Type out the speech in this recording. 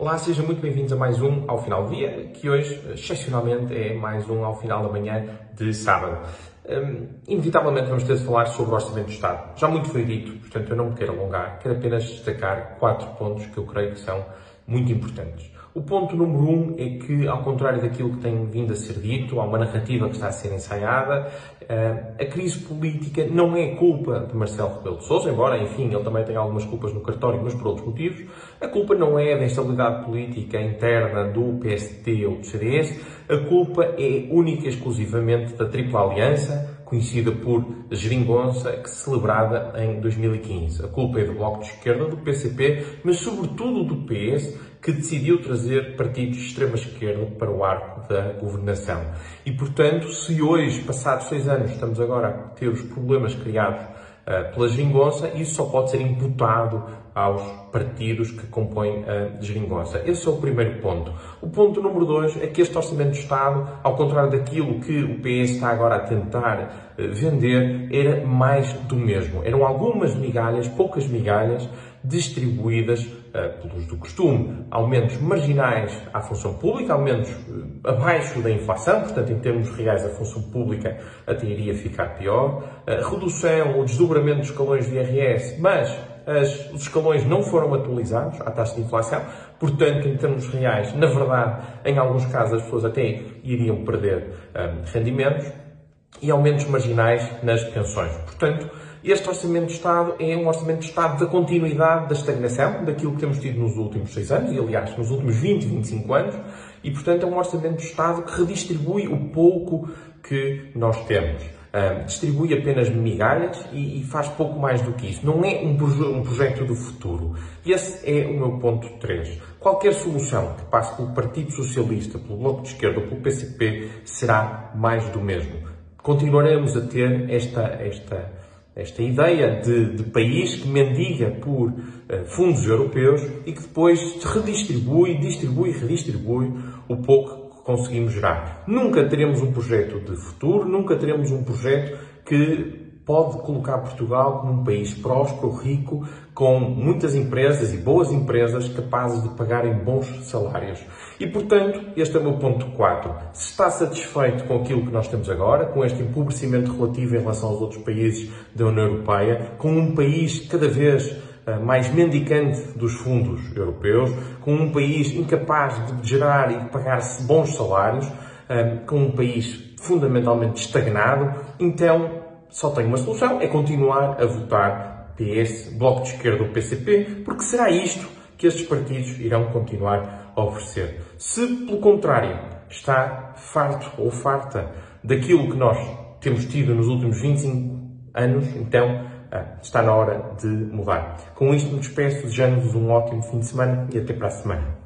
Olá, sejam muito bem-vindos a mais um ao final do dia, que hoje, excepcionalmente, é mais um ao final da manhã de sábado. Um, inevitavelmente vamos ter de falar sobre o Orçamento do Estado. Já muito foi dito, portanto eu não me quero alongar, quero apenas destacar quatro pontos que eu creio que são muito importantes. O ponto número um é que, ao contrário daquilo que tem vindo a ser dito, há uma narrativa que está a ser ensaiada, eh, a crise política não é culpa de Marcelo Rebelo de Sousa, embora, enfim, ele também tenha algumas culpas no cartório, mas por outros motivos. A culpa não é da instabilidade política interna do PST ou do CDS, a culpa é única e exclusivamente da tripla aliança, conhecida por geringonça, que celebrada em 2015. A culpa é do Bloco de Esquerda, do PCP, mas sobretudo do PS, que decidiu trazer partidos de extrema-esquerda para o arco da governação. E, portanto, se hoje, passados seis anos, estamos agora a ter os problemas criados uh, pela geringonça, isso só pode ser imputado aos partidos que compõem a geringonça. Esse é o primeiro ponto. O ponto número dois é que este Orçamento de Estado, ao contrário daquilo que o PS está agora a tentar uh, vender, era mais do mesmo. Eram algumas migalhas, poucas migalhas, distribuídas uh, pelos do costume. Aumentos marginais à função pública, aumentos uh, abaixo da inflação, portanto, em termos reais, a função pública até iria ficar pior. Uh, redução ou desdobramento dos escalões de IRS, mas as, os escalões não foram atualizados à taxa de inflação, portanto, em termos reais, na verdade, em alguns casos as pessoas até iriam perder rendimentos e aumentos marginais nas pensões. Portanto, este Orçamento de Estado é um Orçamento de Estado da continuidade da estagnação, daquilo que temos tido nos últimos seis anos, e aliás, nos últimos 20, 25 anos, e portanto é um Orçamento de Estado que redistribui o pouco que nós temos. Um, distribui apenas migalhas e, e, faz pouco mais do que isso. Não é um, proje um projeto do futuro. Esse é o meu ponto 3. Qualquer solução que passe pelo Partido Socialista, pelo Bloco de Esquerda ou pelo PCP será mais do mesmo. Continuaremos a ter esta, esta esta ideia de, de país que mendiga por uh, fundos europeus e que depois redistribui, distribui redistribui o pouco que conseguimos gerar. Nunca teremos um projeto de futuro, nunca teremos um projeto que pode colocar Portugal como um país próspero, rico, com muitas empresas e boas empresas capazes de pagarem bons salários. E, portanto, este é o meu ponto 4. Se está satisfeito com aquilo que nós temos agora, com este empobrecimento relativo em relação aos outros países da União Europeia, com um país cada vez eh, mais mendicante dos fundos europeus, com um país incapaz de gerar e de pagar bons salários, eh, com um país fundamentalmente estagnado, então só tem uma solução, é continuar a votar PS, Bloco de Esquerda ou PCP, porque será isto que estes partidos irão continuar a oferecer. Se, pelo contrário, está farto ou farta daquilo que nós temos tido nos últimos 25 anos, então ah, está na hora de mudar. Com isto me despeço, desejando-vos um ótimo fim de semana e até para a semana.